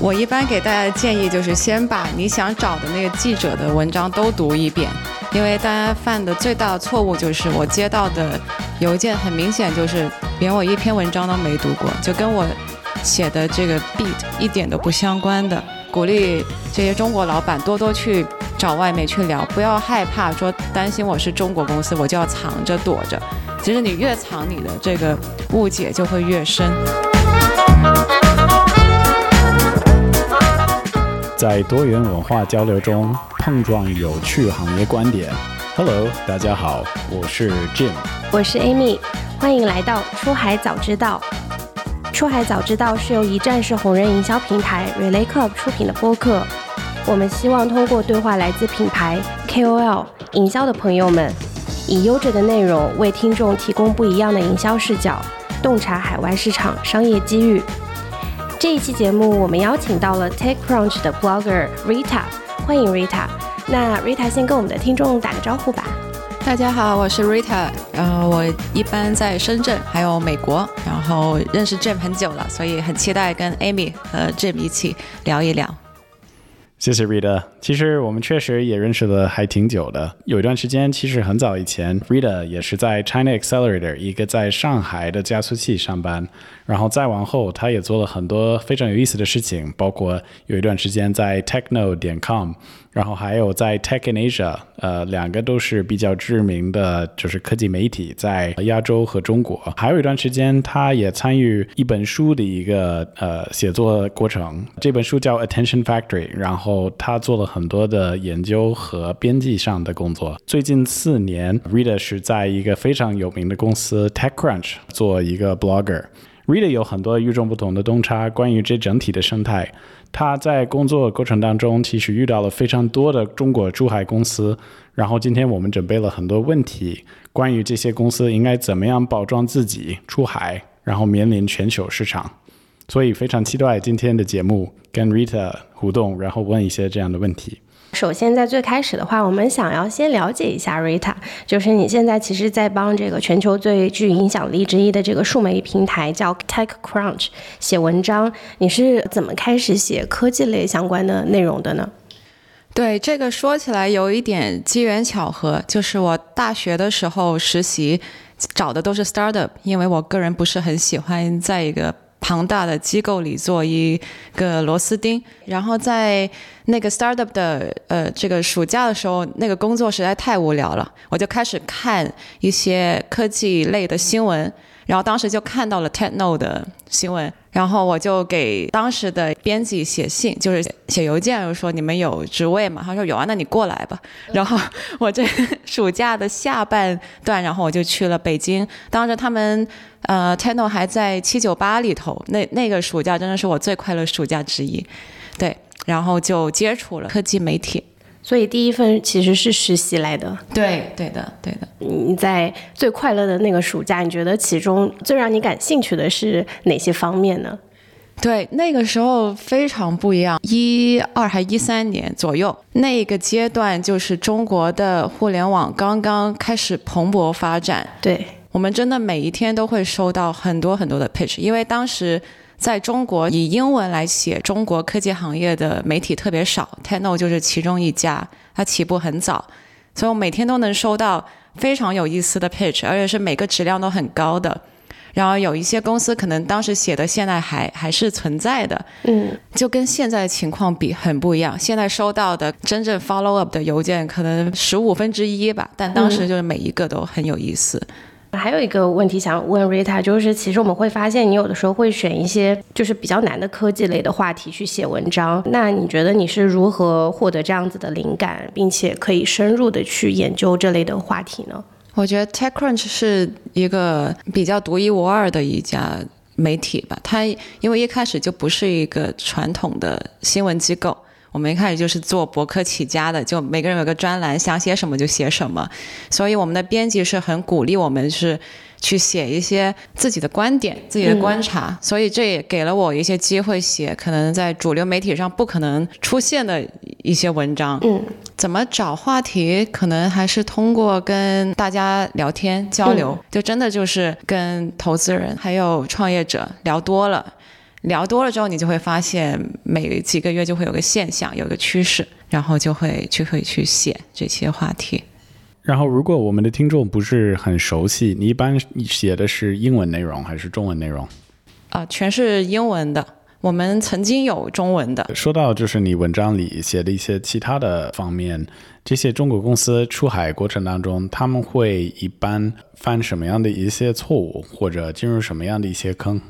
我一般给大家的建议就是先把你想找的那个记者的文章都读一遍，因为大家犯的最大的错误就是我接到的邮件很明显就是连我一篇文章都没读过，就跟我写的这个 beat 一点都不相关的。鼓励这些中国老板多多去找外媒去聊，不要害怕说担心我是中国公司我就要藏着躲着，其实你越藏你的这个误解就会越深。在多元文化交流中碰撞有趣行业观点。Hello，大家好，我是 Jim，我是 Amy，欢迎来到出海早知道。出海早知道是由一站式红人营销平台 Relay Club 出品的播客。我们希望通过对话来自品牌 KOL 营销的朋友们，以优质的内容为听众提供不一样的营销视角，洞察海外市场商业机遇。这一期节目，我们邀请到了 TechCrunch 的 blogger Rita，欢迎 Rita。那 Rita 先跟我们的听众打个招呼吧。大家好，我是 Rita，然后我一般在深圳，还有美国，然后认识 Jim 很久了，所以很期待跟 Amy 和 Jim 一起聊一聊。谢谢 Rita。其实我们确实也认识了还挺久的，有一段时间，其实很早以前，Rita 也是在 China Accelerator 一个在上海的加速器上班。然后再往后，他也做了很多非常有意思的事情，包括有一段时间在 Techno 点 com，然后还有在 Tech in Asia，呃，两个都是比较知名的，就是科技媒体在亚洲和中国。还有一段时间，他也参与一本书的一个呃写作过程，这本书叫 Attention Factory，然后他做了很多的研究和编辑上的工作。最近四年，Rita 是在一个非常有名的公司 TechCrunch 做一个 blogger。Rita 有很多与众不同的洞察，关于这整体的生态。他在工作过程当中，其实遇到了非常多的中国出海公司。然后今天我们准备了很多问题，关于这些公司应该怎么样包装自己出海，然后面临全球市场。所以非常期待今天的节目，跟 Rita 互动，然后问一些这样的问题。首先，在最开始的话，我们想要先了解一下 Rita，就是你现在其实，在帮这个全球最具影响力之一的这个数媒平台叫 TechCrunch 写文章。你是怎么开始写科技类相关的内容的呢？对，这个说起来有一点机缘巧合，就是我大学的时候实习找的都是 startup，因为我个人不是很喜欢在一个。庞大的机构里做一个螺丝钉，然后在那个 startup 的呃这个暑假的时候，那个工作实在太无聊了，我就开始看一些科技类的新闻。然后当时就看到了 Techno 的新闻，然后我就给当时的编辑写信，就是写邮件，就说你们有职位吗？他说有啊，那你过来吧。然后我这暑假的下半段，然后我就去了北京，当时他们呃 Techno 还在七九八里头，那那个暑假真的是我最快乐暑假之一，对，然后就接触了科技媒体。所以第一份其实是实习来的，对，对的，对的。你在最快乐的那个暑假，你觉得其中最让你感兴趣的是哪些方面呢？对，那个时候非常不一样，一二还一三年左右，那个阶段就是中国的互联网刚刚开始蓬勃发展。对我们真的每一天都会收到很多很多的 pitch，因为当时。在中国以英文来写中国科技行业的媒体特别少，Techno 就是其中一家，它起步很早，所以我每天都能收到非常有意思的 pitch，而且是每个质量都很高的。然后有一些公司可能当时写的现在还还是存在的，嗯，就跟现在的情况比很不一样。现在收到的真正 follow up 的邮件可能十五分之一吧，但当时就是每一个都很有意思。还有一个问题想问 Rita，就是其实我们会发现你有的时候会选一些就是比较难的科技类的话题去写文章。那你觉得你是如何获得这样子的灵感，并且可以深入的去研究这类的话题呢？我觉得 TechCrunch 是一个比较独一无二的一家媒体吧。它因为一开始就不是一个传统的新闻机构，我们一开始就是做博客起家的，就每个人有个专栏，想写什么就写什么。所以我们的编辑是很鼓励我们是去写一些自己的观点、自己的观察。所以这也给了我一些机会写可能在主流媒体上不可能出现的一些文章。嗯，怎么找话题？可能还是通过跟大家聊天交流，就真的就是跟投资人还有创业者聊多了。聊多了之后，你就会发现每几个月就会有个现象，有个趋势，然后就会就会去写这些话题。然后，如果我们的听众不是很熟悉，你一般写的是英文内容还是中文内容？啊，全是英文的。我们曾经有中文的。说到就是你文章里写的一些其他的方面，这些中国公司出海过程当中，他们会一般犯什么样的一些错误，或者进入什么样的一些坑？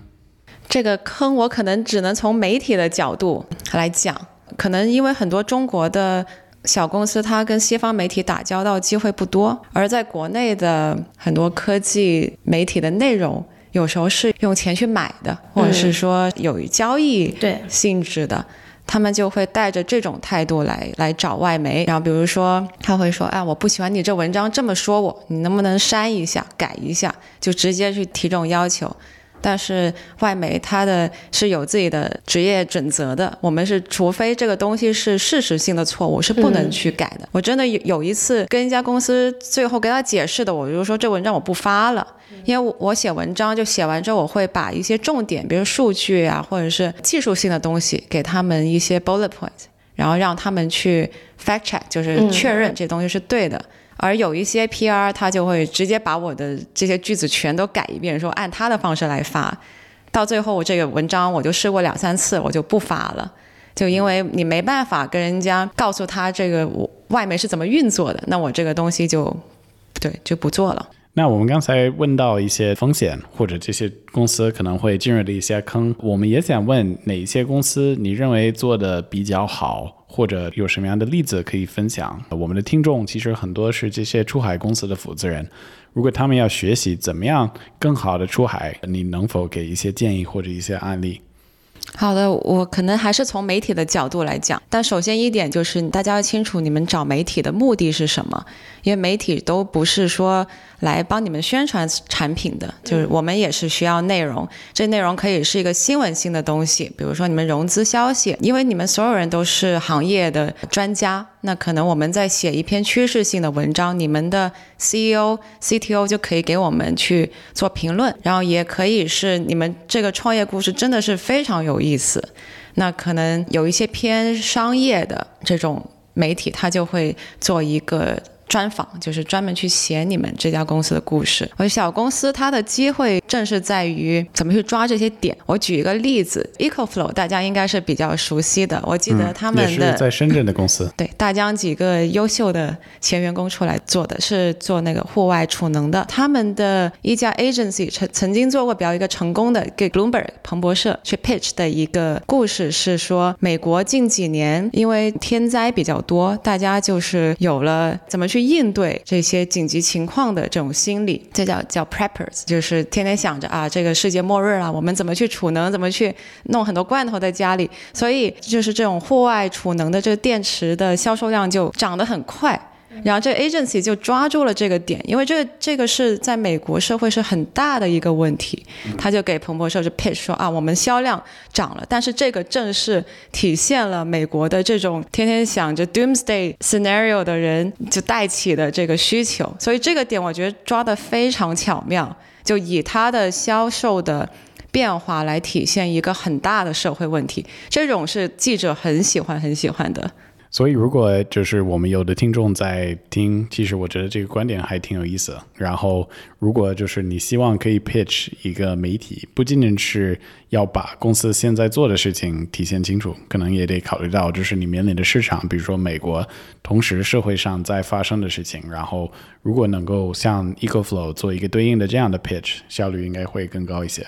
这个坑我可能只能从媒体的角度来讲，可能因为很多中国的小公司，它跟西方媒体打交道机会不多，而在国内的很多科技媒体的内容，有时候是用钱去买的，或者是说有交易性质的，他们就会带着这种态度来来找外媒，然后比如说他会说，哎，我不喜欢你这文章这么说我，你能不能删一下、改一下，就直接去提这种要求。但是外媒它的是有自己的职业准则的，我们是除非这个东西是事实性的错误，是不能去改的。我真的有有一次跟一家公司最后跟他解释的，我就说这文章我不发了，因为我写文章就写完之后，我会把一些重点，比如数据啊，或者是技术性的东西，给他们一些 bullet points，然后让他们去 fact check，就是确认这东西是对的。而有一些 PR，他就会直接把我的这些句子全都改一遍，说按他的方式来发。到最后，我这个文章我就试过两三次，我就不发了，就因为你没办法跟人家告诉他这个外面是怎么运作的，那我这个东西就对就不做了。那我们刚才问到一些风险，或者这些公司可能会进入的一些坑，我们也想问哪一些公司你认为做的比较好？或者有什么样的例子可以分享？我们的听众其实很多是这些出海公司的负责人，如果他们要学习怎么样更好的出海，你能否给一些建议或者一些案例？好的，我可能还是从媒体的角度来讲。但首先一点就是，大家要清楚你们找媒体的目的是什么，因为媒体都不是说来帮你们宣传产品的，就是我们也是需要内容。这内容可以是一个新闻性的东西，比如说你们融资消息，因为你们所有人都是行业的专家。那可能我们在写一篇趋势性的文章，你们的 CEO、CTO 就可以给我们去做评论，然后也可以是你们这个创业故事真的是非常有意思。那可能有一些偏商业的这种媒体，它就会做一个。专访就是专门去写你们这家公司的故事。而小公司它的机会正是在于怎么去抓这些点。我举一个例子，EcoFlow 大家应该是比较熟悉的。我记得他们的在深圳的公司，对大疆几个优秀的前员工出来做的是做那个户外储能的。他们的一家 agency 曾曾经做过比较一个成功的给 Bloomberg 彭博社去 pitch 的一个故事是说，美国近几年因为天灾比较多，大家就是有了怎么去。去应对这些紧急情况的这种心理，这叫叫 preppers，就是天天想着啊，这个世界末日了，我们怎么去储能，怎么去弄很多罐头在家里，所以就是这种户外储能的这个电池的销售量就涨得很快。然后这 agency 就抓住了这个点，因为这这个是在美国社会是很大的一个问题，他就给彭博社就 pitch 说啊，我们销量涨了，但是这个正是体现了美国的这种天天想着 doomsday scenario 的人就带起的这个需求，所以这个点我觉得抓得非常巧妙，就以他的销售的变化来体现一个很大的社会问题，这种是记者很喜欢很喜欢的。所以，如果就是我们有的听众在听，其实我觉得这个观点还挺有意思。然后，如果就是你希望可以 pitch 一个媒体，不仅仅是要把公司现在做的事情体现清楚，可能也得考虑到就是你面临的市场，比如说美国，同时社会上在发生的事情。然后，如果能够像 EcoFlow 做一个对应的这样的 pitch，效率应该会更高一些。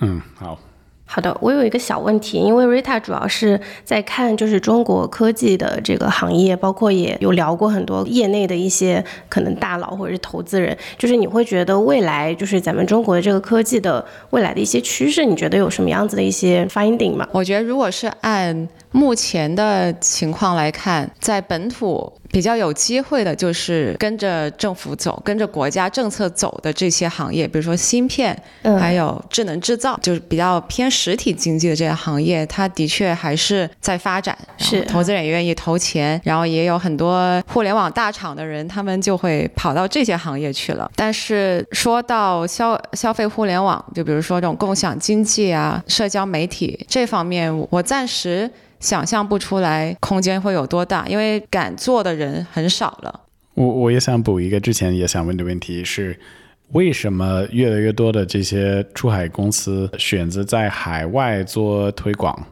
嗯，好。好的，我有一个小问题，因为 Rita 主要是在看就是中国科技的这个行业，包括也有聊过很多业内的一些可能大佬或者是投资人，就是你会觉得未来就是咱们中国的这个科技的未来的一些趋势，你觉得有什么样子的一些 finding 吗？我觉得如果是按目前的情况来看，在本土。比较有机会的就是跟着政府走、跟着国家政策走的这些行业，比如说芯片，还有智能制造，就是比较偏实体经济的这些行业，它的确还是在发展。是，投资人也愿意投钱，然后也有很多互联网大厂的人，他们就会跑到这些行业去了。但是说到消消费互联网，就比如说这种共享经济啊、社交媒体这方面，我暂时。想象不出来空间会有多大，因为敢做的人很少了。我我也想补一个之前也想问的问题是，为什么越来越多的这些出海公司选择在海外做推广？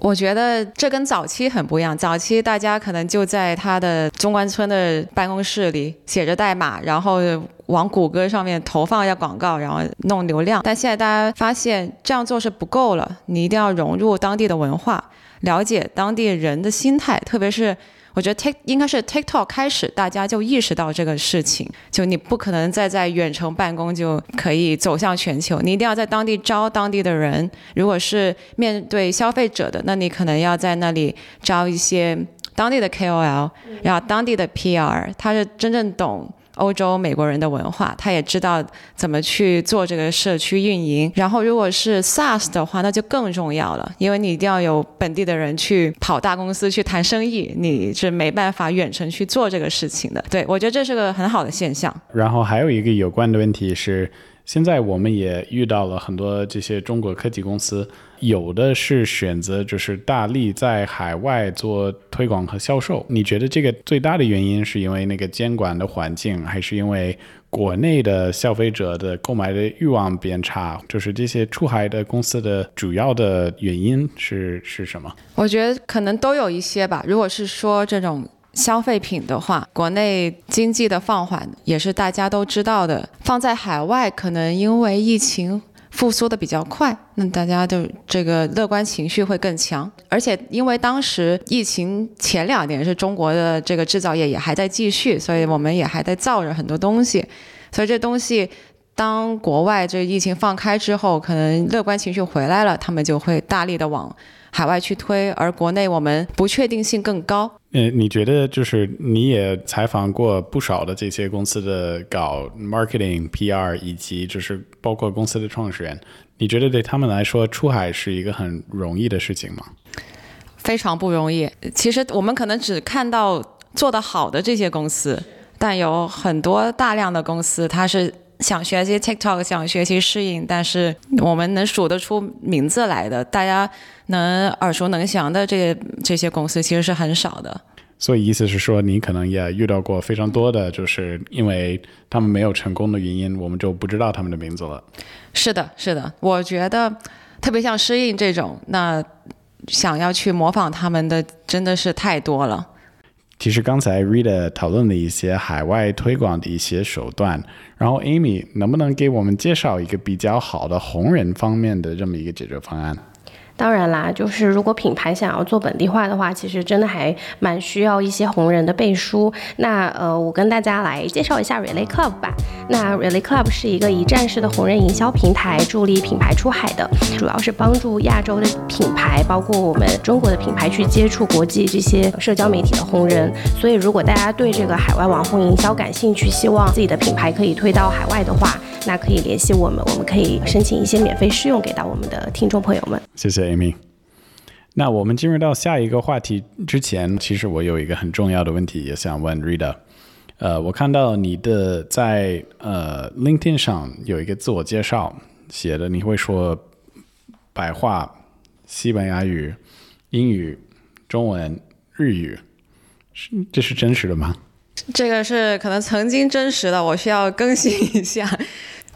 我觉得这跟早期很不一样。早期大家可能就在他的中关村的办公室里写着代码，然后往谷歌上面投放一下广告，然后弄流量。但现在大家发现这样做是不够了，你一定要融入当地的文化。了解当地人的心态，特别是我觉得 Tik 应该是 TikTok 开始，大家就意识到这个事情。就你不可能再在远程办公就可以走向全球，你一定要在当地招当地的人。如果是面对消费者的，那你可能要在那里招一些当地的 KOL，然后当地的 PR，他是真正懂。欧洲美国人的文化，他也知道怎么去做这个社区运营。然后，如果是 SaaS 的话，那就更重要了，因为你一定要有本地的人去跑大公司去谈生意，你是没办法远程去做这个事情的。对我觉得这是个很好的现象。然后还有一个有关的问题是。现在我们也遇到了很多这些中国科技公司，有的是选择就是大力在海外做推广和销售。你觉得这个最大的原因是因为那个监管的环境，还是因为国内的消费者的购买的欲望变差？就是这些出海的公司的主要的原因是是什么？我觉得可能都有一些吧。如果是说这种。消费品的话，国内经济的放缓也是大家都知道的。放在海外，可能因为疫情复苏的比较快，那大家就这个乐观情绪会更强。而且因为当时疫情前两年是中国的这个制造业也还在继续，所以我们也还在造着很多东西。所以这东西当国外这疫情放开之后，可能乐观情绪回来了，他们就会大力的往。海外去推，而国内我们不确定性更高。呃，你觉得就是你也采访过不少的这些公司的搞 marketing、PR 以及就是包括公司的创始人，你觉得对他们来说出海是一个很容易的事情吗？非常不容易。其实我们可能只看到做得好的这些公司，但有很多大量的公司，它是。想学习 TikTok，想学习适应，但是我们能数得出名字来的，大家能耳熟能详的这些这些公司其实是很少的。所以意思是说，你可能也遇到过非常多的，就是因为他们没有成功的原因，我们就不知道他们的名字了。是的，是的，我觉得特别像适应这种，那想要去模仿他们的真的是太多了。其实刚才 Rita 讨论了一些海外推广的一些手段，然后 Amy 能不能给我们介绍一个比较好的红人方面的这么一个解决方案？当然啦，就是如果品牌想要做本地化的话，其实真的还蛮需要一些红人的背书。那呃，我跟大家来介绍一下 Relay Club 吧。那 Relay Club 是一个一站式的红人营销平台，助力品牌出海的，主要是帮助亚洲的品牌，包括我们中国的品牌去接触国际这些社交媒体的红人。所以，如果大家对这个海外网红营销感兴趣，希望自己的品牌可以推到海外的话，那可以联系我们，我们可以申请一些免费试用给到我们的听众朋友们。谢谢。Amy，那我们进入到下一个话题之前，其实我有一个很重要的问题也想问 Rita。呃，我看到你的在呃 LinkedIn 上有一个自我介绍，写的你会说白话、西班牙语、英语、中文、日语，是这是真实的吗？这个是可能曾经真实的，我需要更新一下。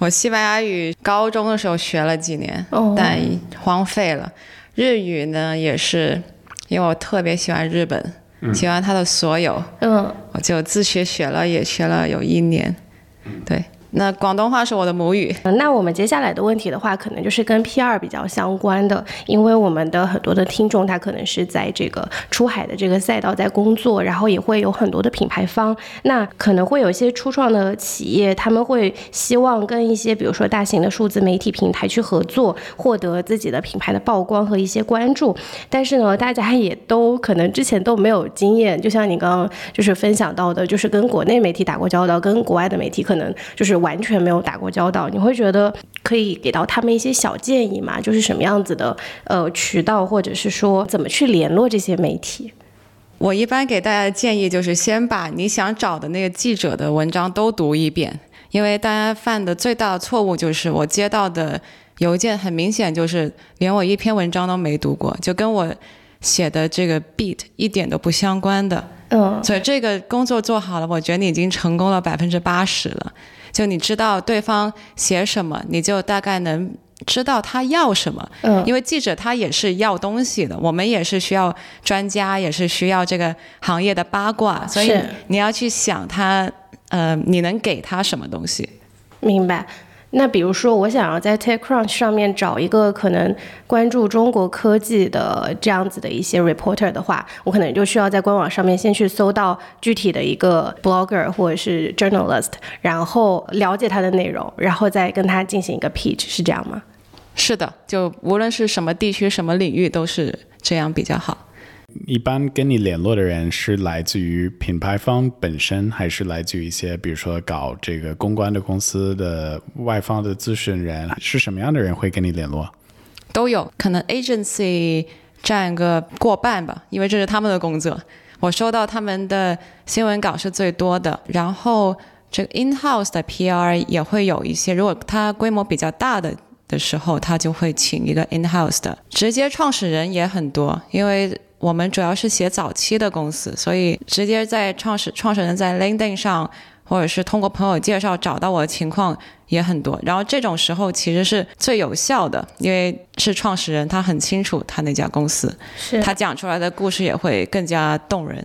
我西班牙语高中的时候学了几年，但荒废了。日语呢，也是因为我特别喜欢日本，喜欢它的所有，嗯，我就自学学了，也学了有一年。对，那广东话是我的母语。那我们接下来的问题的话，可能就是跟 PR 比较相关的，因为我们的很多的听众他可能是在这个出海的这个赛道在工作，然后也会有很多的品牌方，那可能会有一些初创的企业，他们会希望跟一些比如说大型的数字媒体平台去合作，获得自己的品牌的曝光和一些关注。但是呢，大家也都可能之前都没有经验，就像你刚刚就是分享到的，就是跟国内媒体打过交道，跟国外的媒体可能就是。完全没有打过交道，你会觉得可以给到他们一些小建议吗？就是什么样子的呃渠道，或者是说怎么去联络这些媒体？我一般给大家的建议就是先把你想找的那个记者的文章都读一遍，因为大家犯的最大的错误就是我接到的邮件很明显就是连我一篇文章都没读过，就跟我写的这个 beat 一点都不相关的。嗯，所以这个工作做好了，我觉得你已经成功了百分之八十了。就你知道对方写什么，你就大概能知道他要什么。嗯，因为记者他也是要东西的，我们也是需要专家，也是需要这个行业的八卦，所以你要去想他，呃，你能给他什么东西？明白。那比如说，我想要在 TechCrunch 上面找一个可能关注中国科技的这样子的一些 reporter 的话，我可能就需要在官网上面先去搜到具体的一个 blogger 或者是 journalist，然后了解他的内容，然后再跟他进行一个 pitch，是这样吗？是的，就无论是什么地区、什么领域，都是这样比较好。一般跟你联络的人是来自于品牌方本身，还是来自于一些比如说搞这个公关的公司的外方的咨询人？是什么样的人会跟你联络？都有可能，agency 占个过半吧，因为这是他们的工作。我收到他们的新闻稿是最多的，然后这个 in house 的 PR 也会有一些。如果他规模比较大的的时候，他就会请一个 in house 的，直接创始人也很多，因为。我们主要是写早期的公司，所以直接在创始创始人在 LinkedIn 上，或者是通过朋友介绍找到我的情况也很多。然后这种时候其实是最有效的，因为是创始人，他很清楚他那家公司，是他讲出来的故事也会更加动人。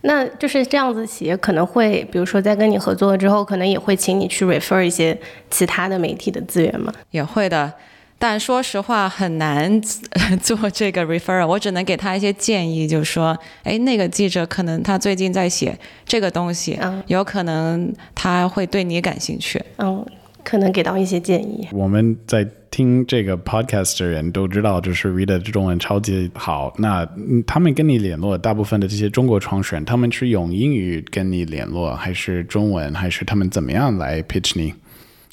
那就是这样子，企业可能会，比如说在跟你合作了之后，可能也会请你去 refer 一些其他的媒体的资源吗？也会的。但说实话很难做这个 referral，我只能给他一些建议，就是说，哎，那个记者可能他最近在写这个东西，有可能他会对你感兴趣。嗯，可能给到一些建议。我们在听这个 podcast 的人都知道，就是 Read 的中文超级好。那他们跟你联络，大部分的这些中国创始人，他们是用英语跟你联络，还是中文，还是他们怎么样来 pitch 你？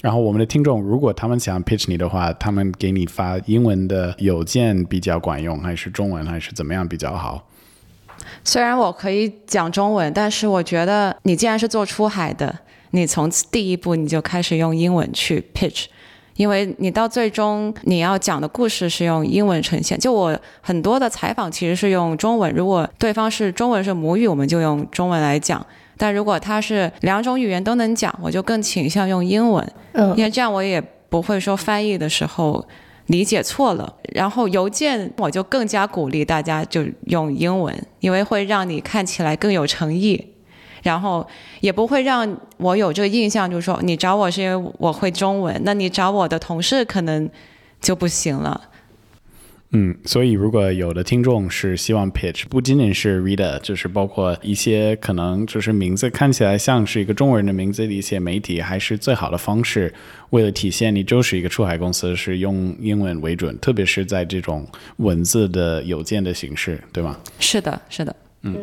然后我们的听众，如果他们想 pitch 你的话，他们给你发英文的邮件比较管用，还是中文，还是怎么样比较好？虽然我可以讲中文，但是我觉得你既然是做出海的，你从第一步你就开始用英文去 pitch，因为你到最终你要讲的故事是用英文呈现。就我很多的采访其实是用中文，如果对方是中文是母语，我们就用中文来讲。但如果他是两种语言都能讲，我就更倾向用英文，嗯，因为这样我也不会说翻译的时候理解错了。然后邮件我就更加鼓励大家就用英文，因为会让你看起来更有诚意，然后也不会让我有这个印象，就是说你找我是因为我会中文，那你找我的同事可能就不行了。嗯，所以如果有的听众是希望 pitch，不仅仅是 reader，就是包括一些可能就是名字看起来像是一个中国人的名字的一些媒体，还是最好的方式。为了体现你就是一个出海公司，是用英文为准，特别是在这种文字的邮件的形式，对吗？是的，是的。嗯，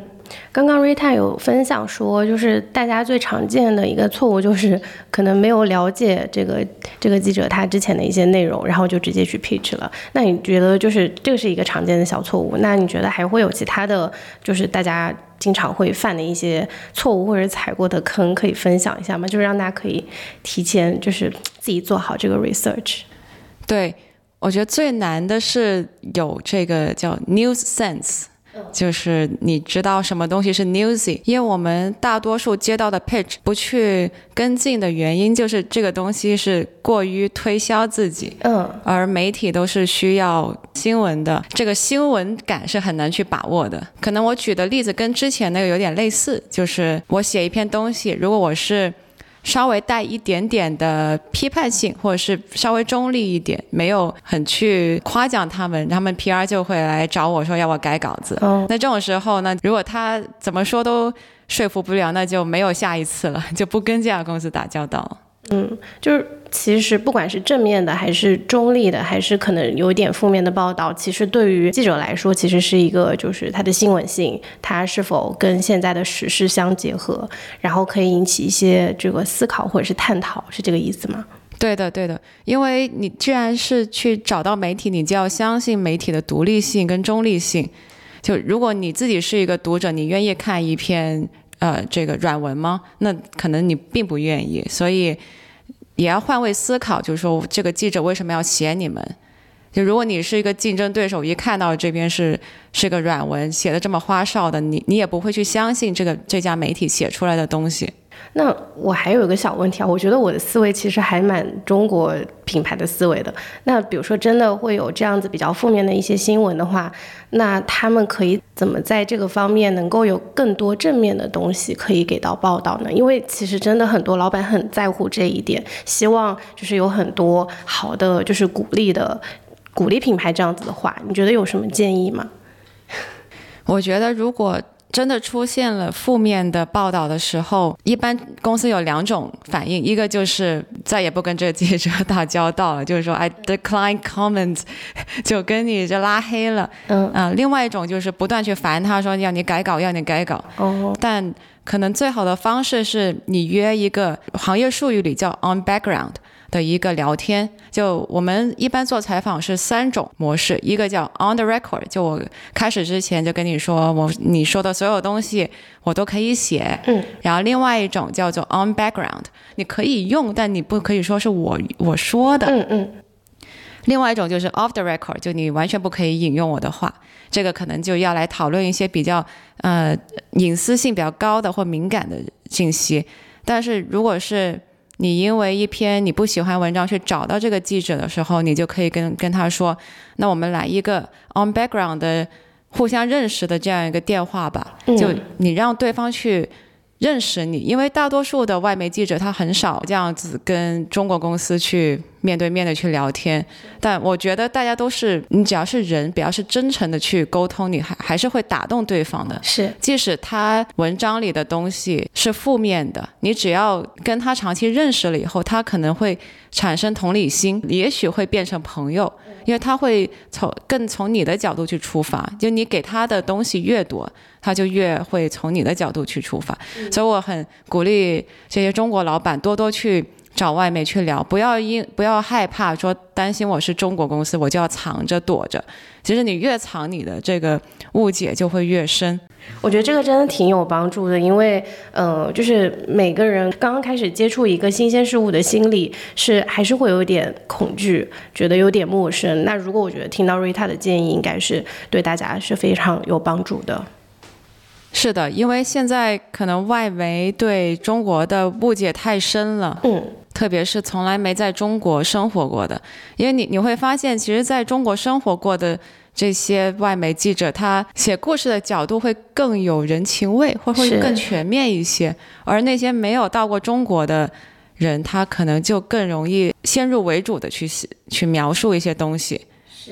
刚刚 Rita 有分享说，就是大家最常见的一个错误，就是可能没有了解这个这个记者他之前的一些内容，然后就直接去 pitch 了。那你觉得就是这个是一个常见的小错误？那你觉得还会有其他的就是大家经常会犯的一些错误或者踩过的坑可以分享一下吗？就是让大家可以提前就是自己做好这个 research。对，我觉得最难的是有这个叫 news sense。就是你知道什么东西是 newsy，因为我们大多数接到的 pitch 不去跟进的原因，就是这个东西是过于推销自己，嗯，而媒体都是需要新闻的，这个新闻感是很难去把握的。可能我举的例子跟之前那个有点类似，就是我写一篇东西，如果我是稍微带一点点的批判性，或者是稍微中立一点，没有很去夸奖他们，他们 PR 就会来找我说要我改稿子。哦那这种时候呢，如果他怎么说都说服不了，那就没有下一次了，就不跟这家公司打交道了。嗯，就是其实不管是正面的，还是中立的，还是可能有一点负面的报道，其实对于记者来说，其实是一个就是它的新闻性，它是否跟现在的时事相结合，然后可以引起一些这个思考或者是探讨，是这个意思吗？对的，对的，因为你既然是去找到媒体，你就要相信媒体的独立性跟中立性。就如果你自己是一个读者，你愿意看一篇呃这个软文吗？那可能你并不愿意，所以也要换位思考，就是说这个记者为什么要写你们？就如果你是一个竞争对手，一看到这边是是个软文写的这么花哨的，你你也不会去相信这个这家媒体写出来的东西。那我还有一个小问题啊，我觉得我的思维其实还蛮中国品牌的思维的。那比如说真的会有这样子比较负面的一些新闻的话，那他们可以怎么在这个方面能够有更多正面的东西可以给到报道呢？因为其实真的很多老板很在乎这一点，希望就是有很多好的就是鼓励的鼓励品牌这样子的话，你觉得有什么建议吗？我觉得如果真的出现了负面的报道的时候，一般公司有两种反应，一个就是再也不跟这个记者打交道了，就是说 I decline comments，就跟你就拉黑了。嗯啊、另外一种就是不断去烦他说要你改稿，要你改稿。哦，但可能最好的方式是你约一个行业术语里叫 on background 的一个聊天。就我们一般做采访是三种模式，一个叫 on the record，就我开始之前就跟你说，我你说的所有东西我都可以写。嗯。然后另外一种叫做 on background，你可以用，但你不可以说是我我说的。嗯嗯另外一种就是 off the record，就你完全不可以引用我的话，这个可能就要来讨论一些比较呃隐私性比较高的或敏感的信息。但是如果是你因为一篇你不喜欢文章去找到这个记者的时候，你就可以跟跟他说，那我们来一个 on background 的互相认识的这样一个电话吧，嗯就你让对方去。认识你，因为大多数的外媒记者他很少这样子跟中国公司去面对面的去聊天，但我觉得大家都是，你只要是人，只要是真诚的去沟通，你还还是会打动对方的。是即使他文章里的东西是负面的，你只要跟他长期认识了以后，他可能会产生同理心，也许会变成朋友，因为他会从更从你的角度去出发，就你给他的东西越多，他就越会从你的角度去出发。所以我很鼓励这些中国老板多多去。找外媒去聊，不要因不要害怕说担心我是中国公司，我就要藏着躲着。其实你越藏，你的这个误解就会越深。我觉得这个真的挺有帮助的，因为，呃，就是每个人刚刚开始接触一个新鲜事物的心理是还是会有点恐惧，觉得有点陌生。那如果我觉得听到瑞塔的建议，应该是对大家是非常有帮助的。是的，因为现在可能外媒对中国的误解太深了，嗯，特别是从来没在中国生活过的，因为你你会发现，其实在中国生活过的这些外媒记者，他写故事的角度会更有人情味，会会更全面一些，而那些没有到过中国的。人他可能就更容易先入为主的去写去描述一些东西，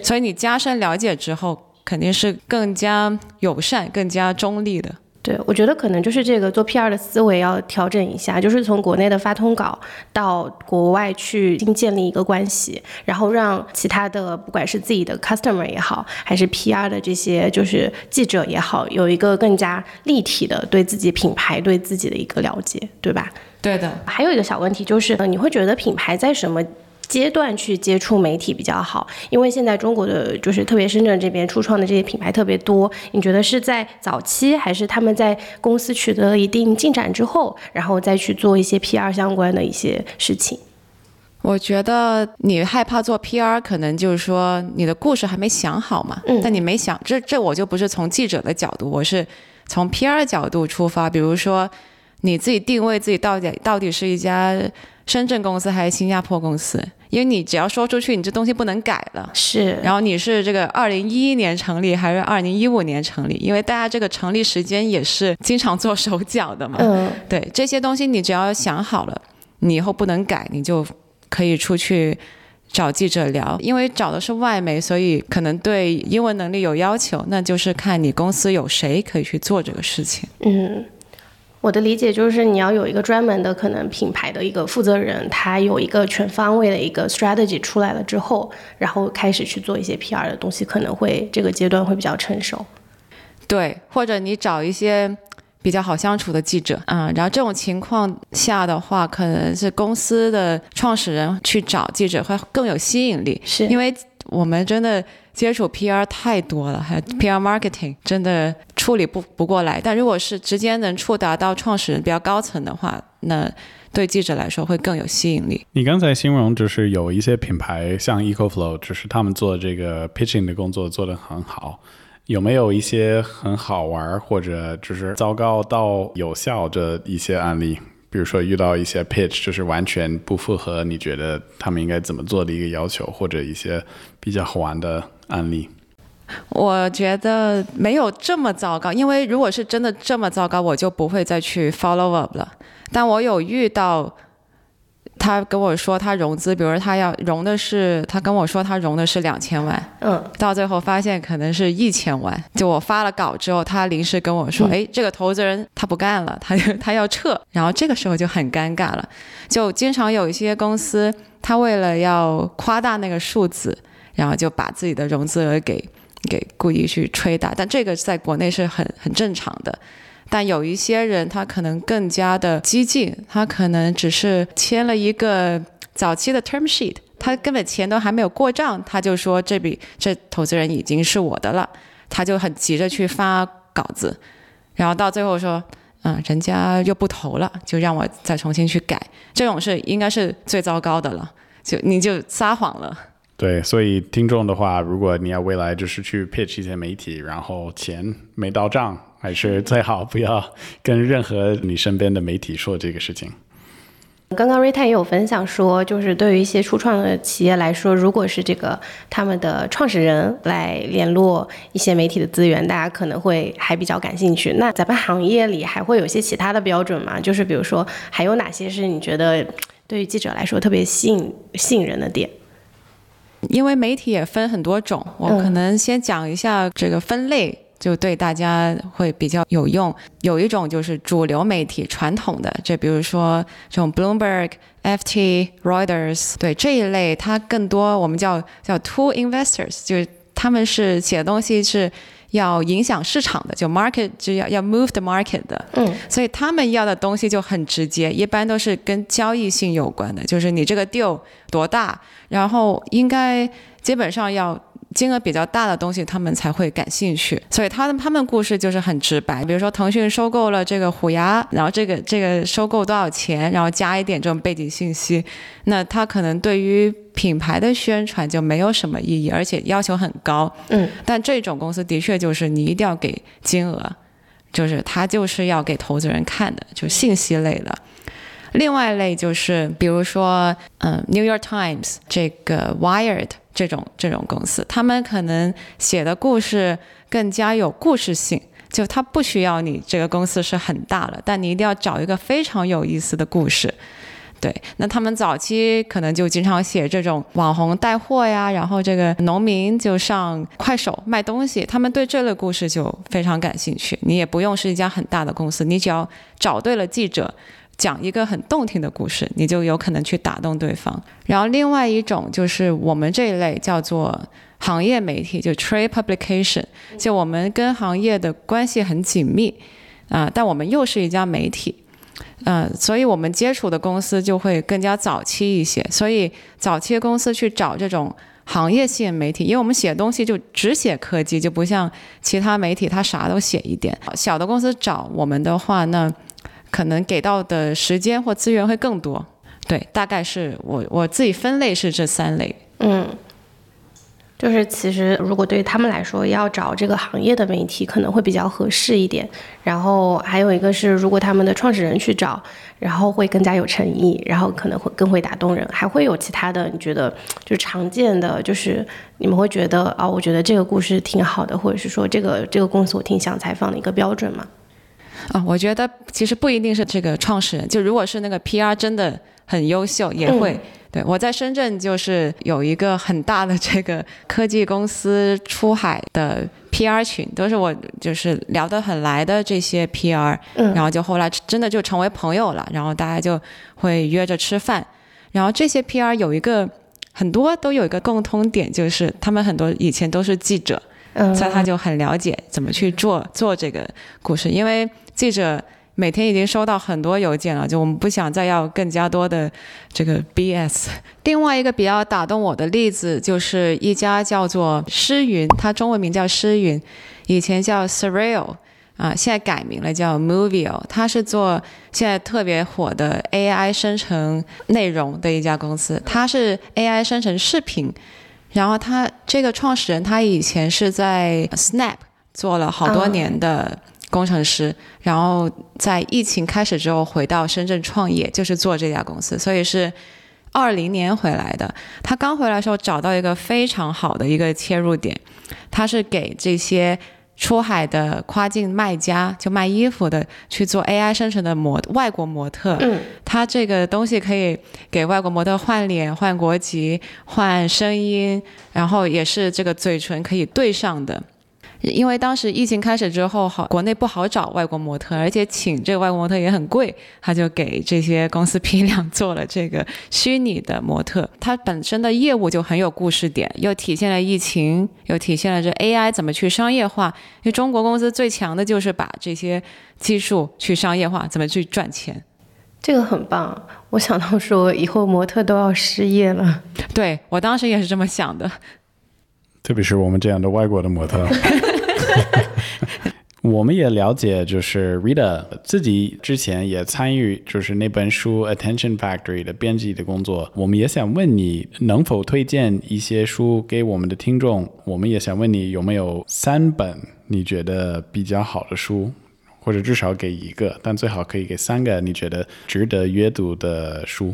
所以你加深了解之后，肯定是更加友善、更加中立的。对，我觉得可能就是这个做 PR 的思维要调整一下，就是从国内的发通稿到国外去新建立一个关系，然后让其他的不管是自己的 customer 也好，还是 PR 的这些就是记者也好，有一个更加立体的对自己品牌、对自己的一个了解，对吧？对的，还有一个小问题就是，呃你会觉得品牌在什么阶段去接触媒体比较好？因为现在中国的就是特别深圳这边初创的这些品牌特别多，你觉得是在早期，还是他们在公司取得了一定进展之后，然后再去做一些 PR 相关的一些事情？我觉得你害怕做 PR，可能就是说你的故事还没想好嘛。嗯但你没想，这这我就不是从记者的角度，我是从 PR 角度出发。比如说，你自己定位自己到底到底是一家深圳公司还是新加坡公司？因为你只要说出去，你这东西不能改了。是，然后你是这个二零一一年成立还是二零一五年成立？因为大家这个成立时间也是经常做手脚的嘛。嗯，对这些东西，你只要想好了，你以后不能改，你就可以出去找记者聊。因为找的是外媒，所以可能对英文能力有要求，那就是看你公司有谁可以去做这个事情。嗯。我的理解就是，你要有一个专门的可能品牌的一个负责人，他有一个全方位的一个 strategy 出来了之后，然后开始去做一些 PR 的东西，可能会这个阶段会比较成熟。对，或者你找一些比较好相处的记者，嗯，然后这种情况下的话，可能是公司的创始人去找记者会更有吸引力，是因为我们真的。接触 PR 太多了，还有 PR marketing 真的处理不不过来。但如果是直接能触达到创始人比较高层的话，那对记者来说会更有吸引力。你刚才形容就是有一些品牌像 EcoFlow，就是他们做这个 pitching 的工作做得很好。有没有一些很好玩或者就是糟糕到有效的一些案例？比如说遇到一些 pitch 就是完全不符合你觉得他们应该怎么做的一个要求，或者一些比较好玩的案例。我觉得没有这么糟糕，因为如果是真的这么糟糕，我就不会再去 follow up 了。但我有遇到。他跟我说他融资，比如说他要融的是，他跟我说他融的是两千万，嗯，到最后发现可能是一千万。就我发了稿之后，他临时跟我说，哎，这个投资人他不干了，他他要撤。然后这个时候就很尴尬了，就经常有一些公司，他为了要夸大那个数字，然后就把自己的融资额给给故意去吹打，但这个在国内是很很正常的。但有一些人，他可能更加的激进，他可能只是签了一个早期的 term sheet，他根本钱都还没有过账，他就说这笔这投资人已经是我的了，他就很急着去发稿子，然后到最后说，嗯，人家又不投了，就让我再重新去改，这种是应该是最糟糕的了，就你就撒谎了。对，所以听众的话，如果你要未来就是去 pitch 一些媒体，然后钱没到账。还是最好不要跟任何你身边的媒体说这个事情。刚刚瑞泰也有分享说，就是对于一些初创的企业来说，如果是这个他们的创始人来联络一些媒体的资源，大家可能会还比较感兴趣。那咱们行业里还会有些其他的标准吗？就是比如说，还有哪些是你觉得对于记者来说特别吸引吸引人的点？因为媒体也分很多种，我可能先讲一下这个分类。就对大家会比较有用。有一种就是主流媒体传统的，就比如说这种 Bloomberg、FT、Reuters，对这一类，它更多我们叫叫 to investors，就是他们是写的东西是要影响市场的，就 market 就要要 move the market 的。嗯，所以他们要的东西就很直接，一般都是跟交易性有关的，就是你这个 deal 多大，然后应该基本上要。金额比较大的东西，他们才会感兴趣，所以他们他们故事就是很直白。比如说，腾讯收购了这个虎牙，然后这个这个收购多少钱，然后加一点这种背景信息，那他可能对于品牌的宣传就没有什么意义，而且要求很高。嗯，但这种公司的确就是你一定要给金额，就是他就是要给投资人看的，就信息类的。另外一类就是，比如说，嗯，《New York Times》这个 Wired。这种这种公司，他们可能写的故事更加有故事性，就他不需要你这个公司是很大了，但你一定要找一个非常有意思的故事。对，那他们早期可能就经常写这种网红带货呀，然后这个农民就上快手卖东西，他们对这类故事就非常感兴趣。你也不用是一家很大的公司，你只要找对了记者。讲一个很动听的故事，你就有可能去打动对方。然后另外一种就是我们这一类叫做行业媒体，就 trade publication，就我们跟行业的关系很紧密啊，但我们又是一家媒体，嗯，所以我们接触的公司就会更加早期一些。所以早期公司去找这种行业性媒体，因为我们写东西就只写科技，就不像其他媒体他啥都写一点。小的公司找我们的话，那可能给到的时间或资源会更多，对，大概是我我自己分类是这三类，嗯，就是其实如果对他们来说要找这个行业的媒体可能会比较合适一点，然后还有一个是如果他们的创始人去找，然后会更加有诚意，然后可能会更会打动人，还会有其他的你觉得就常见的就是你们会觉得啊，我觉得这个故事挺好的，或者是说这个这个公司我挺想采访的一个标准吗？啊，我觉得其实不一定是这个创始人，就如果是那个 PR 真的很优秀，也会。对我在深圳就是有一个很大的这个科技公司出海的 PR 群，都是我就是聊得很来的这些 PR，然后就后来真的就成为朋友了，然后大家就会约着吃饭，然后这些 PR 有一个很多都有一个共通点，就是他们很多以前都是记者。所以他就很了解怎么去做做这个故事，因为记者每天已经收到很多邮件了，就我们不想再要更加多的这个 BS。另外一个比较打动我的例子，就是一家叫做诗云，它中文名叫诗云，以前叫 Surreal，啊，现在改名了叫 Movio，它是做现在特别火的 AI 生成内容的一家公司，它是 AI 生成视频。然后他这个创始人，他以前是在 Snap 做了好多年的工程师，然后在疫情开始之后回到深圳创业，就是做这家公司，所以是二零年回来的。他刚回来的时候找到一个非常好的一个切入点，他是给这些。出海的跨境卖家就卖衣服的去做 AI 生成的模外国模特，嗯，他这个东西可以给外国模特换脸、换国籍、换声音，然后也是这个嘴唇可以对上的。因为当时疫情开始之后，好国内不好找外国模特，而且请这个外国模特也很贵，他就给这些公司批量做了这个虚拟的模特。它本身的业务就很有故事点，又体现了疫情，又体现了这 AI 怎么去商业化。因为中国公司最强的就是把这些技术去商业化，怎么去赚钱。这个很棒，我想到说以后模特都要失业了。对我当时也是这么想的，特别是我们这样的外国的模特。我们也了解，就是 Rita 自己之前也参与，就是那本书《Attention Factory》的编辑的工作。我们也想问你，能否推荐一些书给我们的听众？我们也想问你，有没有三本你觉得比较好的书，或者至少给一个，但最好可以给三个你觉得值得阅读的书。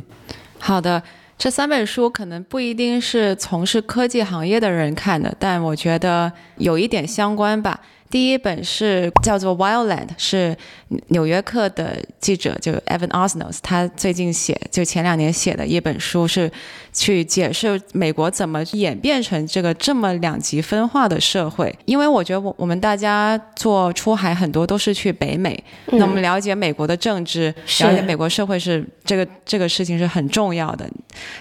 好的。这三本书可能不一定是从事科技行业的人看的，但我觉得有一点相关吧。第一本是叫做《Wildland》，是纽约客的记者就 Evan Osnos，他最近写就前两年写的一本书，是去解释美国怎么演变成这个这么两极分化的社会。因为我觉得我我们大家做出海很多都是去北美，那我们了解美国的政治，了解美国社会是这个这个事情是很重要的。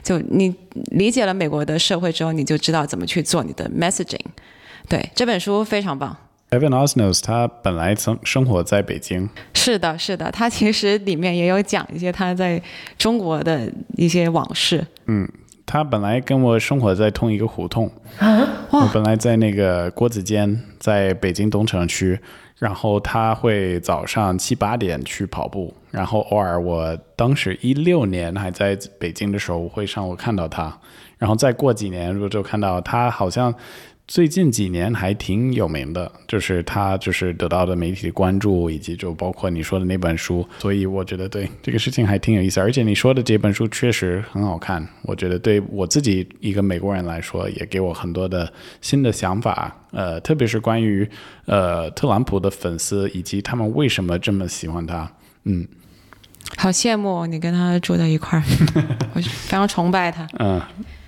就你理解了美国的社会之后，你就知道怎么去做你的 messaging。对这本书非常棒。Evan Osnos 他本来曾生活在北京，是的，是的，他其实里面也有讲一些他在中国的一些往事。嗯，他本来跟我生活在同一个胡同啊，我本来在那个郭子监，在北京东城区，然后他会早上七八点去跑步，然后偶尔我当时一六年还在北京的时候会上我看到他，然后再过几年我就看到他好像。最近几年还挺有名的，就是他就是得到的媒体的关注，以及就包括你说的那本书，所以我觉得对这个事情还挺有意思。而且你说的这本书确实很好看，我觉得对我自己一个美国人来说，也给我很多的新的想法。呃，特别是关于呃特朗普的粉丝以及他们为什么这么喜欢他。嗯，好羡慕你跟他住在一块儿，我 非常崇拜他。嗯。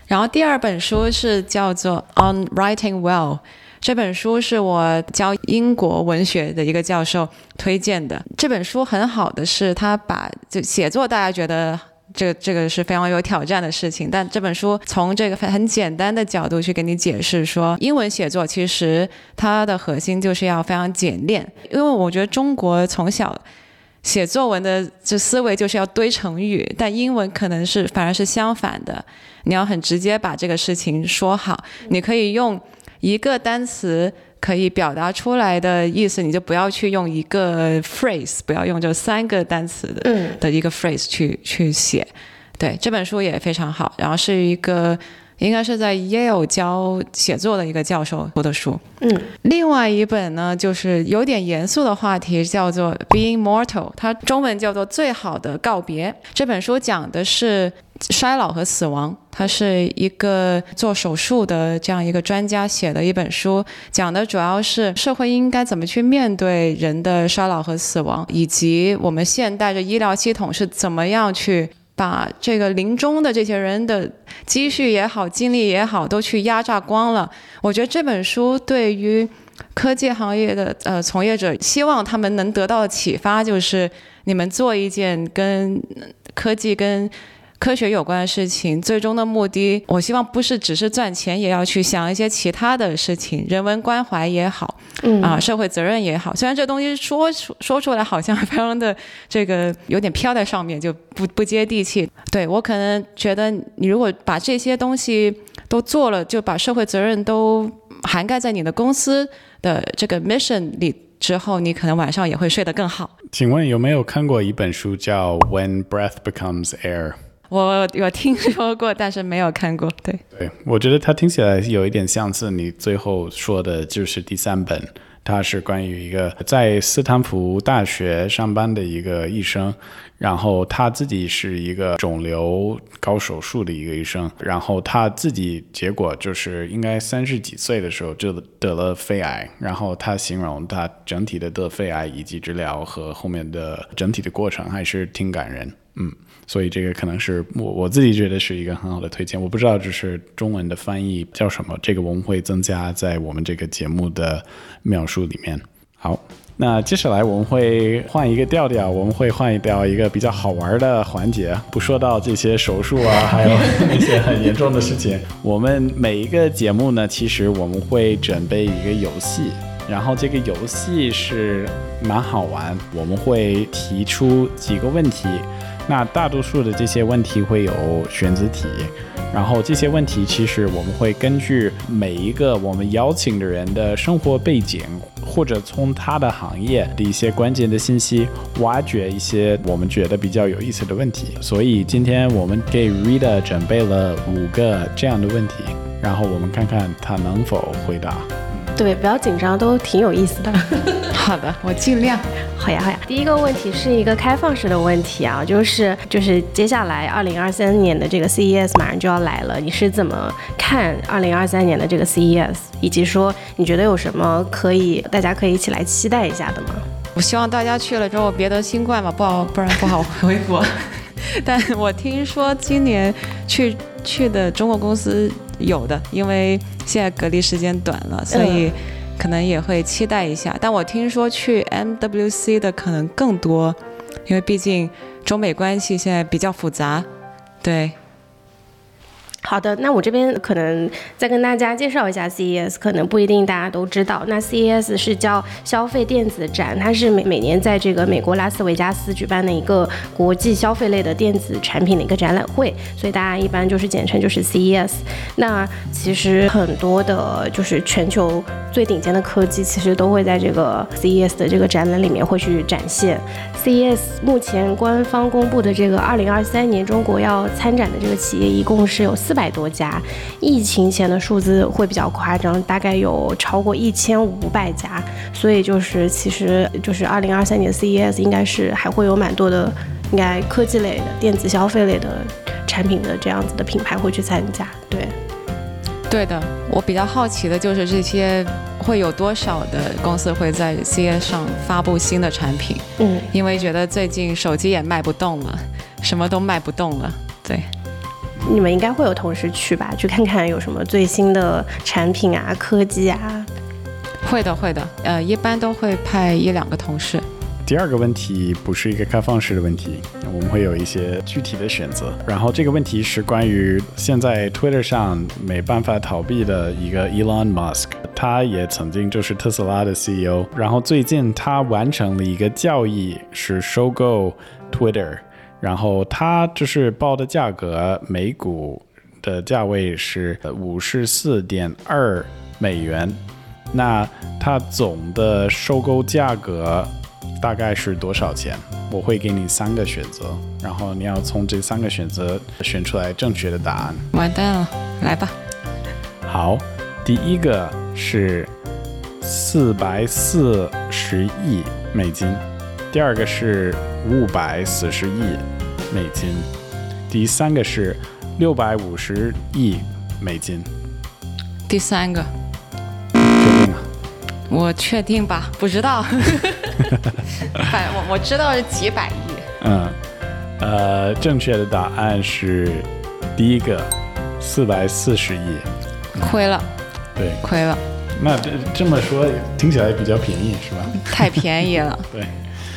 然后第二本书是叫做《On Writing Well》，这本书是我教英国文学的一个教授推荐的。这本书很好的是，他把就写作大家觉得这个这个是非常有挑战的事情，但这本书从这个很简单的角度去给你解释说，英文写作其实它的核心就是要非常简练，因为我觉得中国从小。写作文的这思维就是要堆成语，但英文可能是反而是相反的。你要很直接把这个事情说好，你可以用一个单词可以表达出来的意思，你就不要去用一个 phrase，不要用这三个单词的的一个 phrase 去去写。对这本书也非常好，然后是一个应该是在 Yale 教写作的一个教授读的书。嗯，另外一本呢，就是有点严肃的话题，叫做《Being Mortal》，它中文叫做《最好的告别》。这本书讲的是衰老和死亡，它是一个做手术的这样一个专家写的一本书，讲的主要是社会应该怎么去面对人的衰老和死亡，以及我们现代的医疗系统是怎么样去。把这个临终的这些人的积蓄也好、精力也好，都去压榨光了。我觉得这本书对于科技行业的呃从业者，希望他们能得到启发就是：你们做一件跟科技跟。科学有关的事情，最终的目的，我希望不是只是赚钱，也要去想一些其他的事情，人文关怀也好，嗯啊，社会责任也好。虽然这东西说出说出来好像非常的这个有点飘在上面，就不不接地气。对我可能觉得，你如果把这些东西都做了，就把社会责任都涵盖在你的公司的这个 mission 里之后，你可能晚上也会睡得更好。请问有没有看过一本书叫《When Breath Becomes Air》？我有听说过，但是没有看过。对，对我觉得它听起来有一点像是你最后说的，就是第三本，它是关于一个在斯坦福大学上班的一个医生，然后他自己是一个肿瘤高手术的一个医生，然后他自己结果就是应该三十几岁的时候就得了肺癌，然后他形容他整体的得肺癌以及治疗和后面的整体的过程还是挺感人，嗯。所以这个可能是我我自己觉得是一个很好的推荐，我不知道这是中文的翻译叫什么，这个我们会增加在我们这个节目的描述里面。好，那接下来我们会换一个调调，我们会换掉一个比较好玩的环节，不说到这些手术啊，还有 那些很严重的事情。我们每一个节目呢，其实我们会准备一个游戏，然后这个游戏是蛮好玩，我们会提出几个问题。那大多数的这些问题会有选择题，然后这些问题其实我们会根据每一个我们邀请的人的生活背景，或者从他的行业的一些关键的信息，挖掘一些我们觉得比较有意思的问题。所以今天我们给 Rita 准备了五个这样的问题，然后我们看看他能否回答。对，不要紧张，都挺有意思的。好的，我尽量。好呀，好呀。第一个问题是一个开放式的问题啊，就是就是接下来二零二三年的这个 CES 马上就要来了，你是怎么看二零二三年的这个 CES，以及说你觉得有什么可以大家可以一起来期待一下的吗？我希望大家去了之后别得新冠嘛，不好，不然不好回国。但我听说今年去去的中国公司有的，因为现在隔离时间短了，所以可能也会期待一下。但我听说去 MWC 的可能更多，因为毕竟中美关系现在比较复杂，对。好的，那我这边可能再跟大家介绍一下 CES，可能不一定大家都知道。那 CES 是叫消费电子展，它是每每年在这个美国拉斯维加斯举办的一个国际消费类的电子产品的一个展览会，所以大家一般就是简称就是 CES。那其实很多的，就是全球最顶尖的科技，其实都会在这个 CES 的这个展览里面会去展现。CES 目前官方公布的这个2023年中国要参展的这个企业，一共是有。四百百多家，疫情前的数字会比较夸张，大概有超过一千五百家，所以就是其实就是二零二三年 CES 应该是还会有蛮多的，应该科技类的、电子消费类的产品的这样子的品牌会去参加。对，对的，我比较好奇的就是这些会有多少的公司会在 CES 上发布新的产品？嗯，因为觉得最近手机也卖不动了，什么都卖不动了，对。你们应该会有同事去吧，去看看有什么最新的产品啊、科技啊。会的，会的，呃，一般都会派一两个同事。第二个问题不是一个开放式的问题，我们会有一些具体的选择。然后这个问题是关于现在 Twitter 上没办法逃避的一个 Elon Musk，他也曾经就是特斯拉的 CEO，然后最近他完成了一个交易，是收购 Twitter。然后它就是报的价格，每股的价位是五十四点二美元。那它总的收购价格大概是多少钱？我会给你三个选择，然后你要从这三个选择选出来正确的答案。完蛋了，来吧。好，第一个是四百四十亿美金，第二个是五百四十亿美金，第三个是六百五十亿美金。第三个，确定吗？我确定吧，不知道。反我我知道是几百亿。嗯，呃，正确的答案是第一个，四百四十亿。亏了，对，亏了，那这这么说听起来比较便宜是吧？太便宜了。对，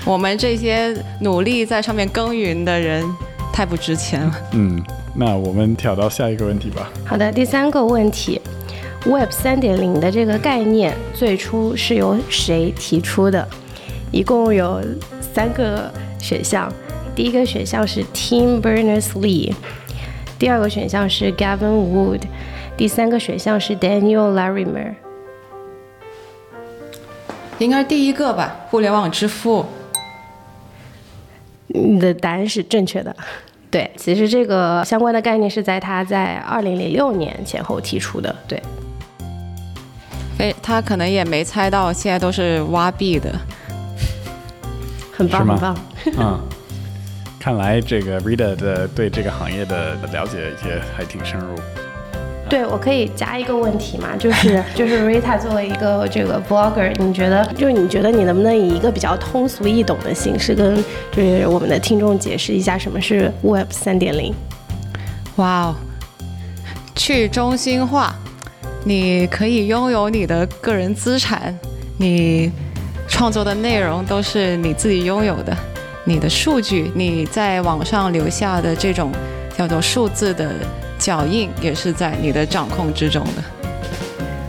我们这些努力在上面耕耘的人，太不值钱了。嗯，那我们挑到下一个问题吧。好的，第三个问题，Web 三点零的这个概念最初是由谁提出的？一共有三个选项，第一个选项是 Tim Berners-Lee，第二个选项是 Gavin Wood，第三个选项是 Daniel Larimer。应该是第一个吧，互联网之父。你的答案是正确的。对，其实这个相关的概念是在他在二零零六年前后提出的。对，哎，他可能也没猜到，现在都是挖币的。很棒，很棒。嗯，看来这个 Rita 的对这个行业的了解也还挺深入。对，我可以加一个问题嘛，就是 就是 Rita 作为一个这个 blogger，你觉得就是你觉得你能不能以一个比较通俗易懂的形式跟就是我们的听众解释一下什么是 Web 三点零？哇哦，去中心化，你可以拥有你的个人资产，你创作的内容都是你自己拥有的，你的数据，你在网上留下的这种叫做数字的脚印，也是在你的掌控之中的。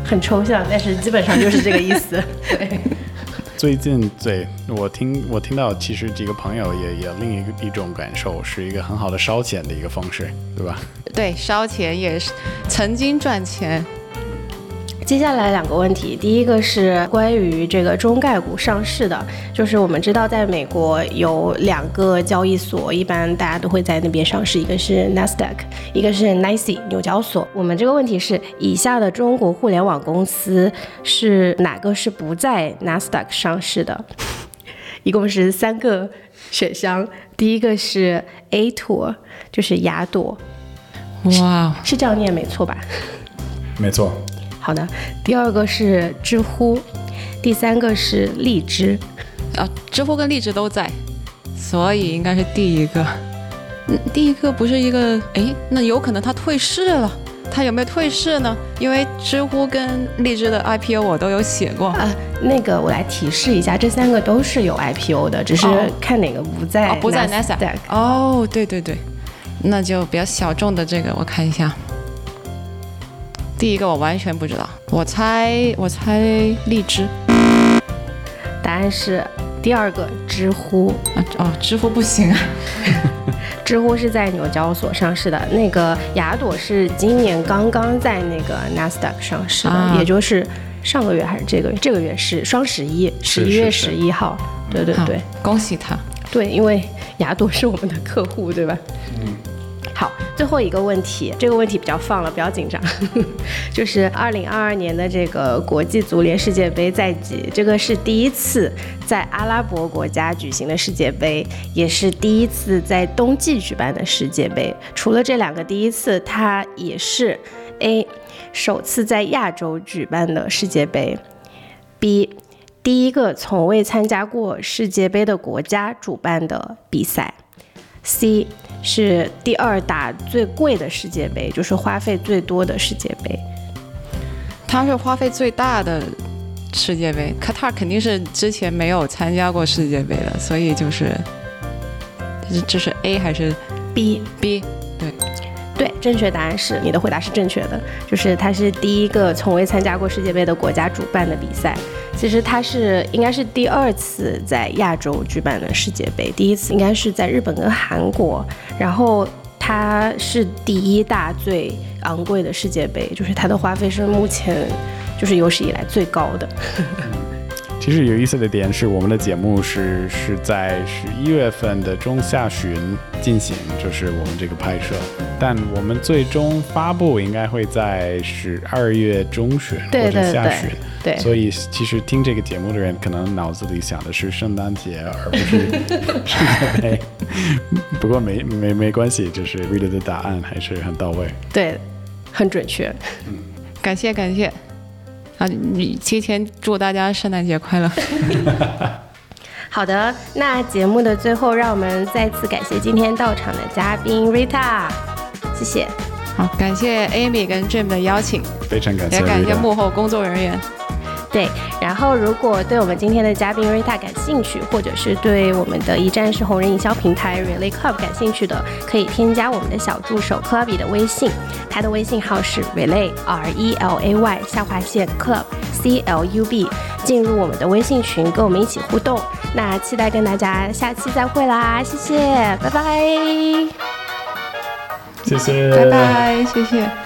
很抽象，但是基本上就是这个意思。对，最近对我听我听到，其实几个朋友也也另一个一种感受，是一个很好的烧钱的一个方式，对吧？对，烧钱也是曾经赚钱，接下来两个问题，第一个是关于这个中概股上市的，就是我们知道在美国有两个交易所，一般大家都会在那边上市，一个是 Nasdaq，一个是 NYSE 纽交所。我们这个问题是，以下的中国互联网公司是哪个是不在 Nasdaq 上市的？一共是三个选项，第一个是 A 妥，就是雅朵，哇哦，是这样念没错吧？没错，好的，第二个是知乎，第三个是荔枝。啊，知乎跟荔枝都在，所以应该是第一个。嗯，第一个不是一个，哎，那有可能他退市了。他有没有退市呢？因为知乎跟荔枝的 IPO 我都有写过。啊，那个我来提示一下，这三个都是有 IPO 的，只是哦看哪个不在、哦，不在 NASA。哦，对对对，那就比较小众的这个，我看一下。第一个我完全不知道，我猜我猜荔枝答案是第二个知乎。啊，哦，知乎不行啊。知乎是在纽交所上市的，那个雅朵是今年刚刚在那个纳斯达克上市的，啊也就是上个月还是这个月？这个月是双十一，十一月十一号。对对对。恭喜他。对，因为雅朵是我们的客户，对吧？嗯。好，最后一个问题，这个问题比较放了，不要紧张。就是二零二二年的这个国际足联世界杯在即，这个是第一次在阿拉伯国家举行的世界杯，也是第一次在冬季举办的世界杯。除了这两个第一次，它也是 A 首次在亚洲举办的世界杯，B 第一个从未参加过世界杯的国家主办的比赛，C 是第二打最贵的世界杯，就是花费最多的世界杯。它是花费最大的世界杯，卡塔尔肯定是之前没有参加过世界杯的，所以就是这这是 A 还是 B B？对对，正确答案是你的回答是正确的，就是它是第一个从未参加过世界杯的国家主办的比赛。其实它是应该是第二次在亚洲举办的世界杯，第一次应该是在日本跟韩国，然后它是第一大最昂贵的世界杯，就是它的花费是目前就是有史以来最高的。其实有意思的点是，我们的节目是是在十一月份的中下旬进行，就是我们这个拍摄，但我们最终发布应该会在十二月中旬或者下旬。对，所以其实听这个节目的人，可能脑子里想的是圣诞节，而不是 圣诞节。不过没没没关系，就是 Rita 的答案还是很到位。对，很准确。嗯，感谢感谢。啊，你提前祝大家圣诞节快乐。好的，那节目的最后，让我们再次感谢今天到场的嘉宾 Rita，谢谢。好，感谢 Amy 跟 Jim 的邀请，非常感谢，也感谢幕后工作人员。对，然后如果对我们今天的嘉宾 Rita 感兴趣，或者是对我们的一站式红人营销平台 Relay Club 感兴趣的，可以添加我们的小助手 Clubby 的微信，他的微信号是 Relay R E L A Y 下划线 Club C L U B，进入我们的微信群，跟我们一起互动。那期待跟大家下期再会啦，谢谢，拜拜，谢谢，拜拜，谢谢。